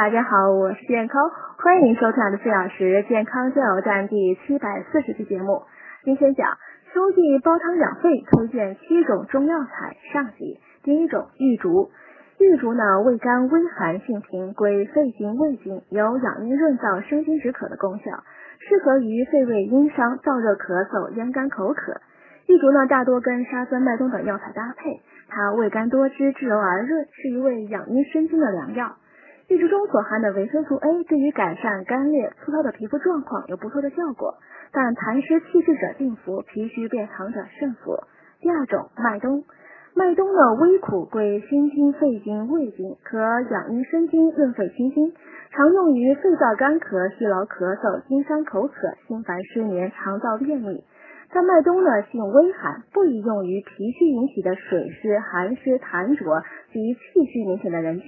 大家好，我是健康，欢迎收看的四小时健康加油站第七百四十期节目。今天讲秋季煲汤养肺，推荐七种中药材上集。第一种玉竹，玉竹呢味甘微寒，性平，归肺经、胃经，有养阴润燥、生津止渴的功效，适合于肺胃阴伤、燥热咳嗽、咽干口渴。玉竹呢大多跟沙参、麦冬等药材搭配，它味甘多汁，质柔而润，是一味养阴生津的良药。玉竹中所含的维生素 A 对于改善干裂、粗糙的皮肤状况有不错的效果，但痰湿气滞者禁服，脾虚便溏者慎服。第二种麦冬，麦冬呢微苦，归心经、肺经、胃经，可养阴生津、润肺清心，常用于肺燥干咳、虚劳咳嗽、经伤口渴、心烦失眠、肠燥便秘。但麦冬呢性微寒，不宜用于脾虚引起的水湿、寒湿、痰浊及气虚明显的人群。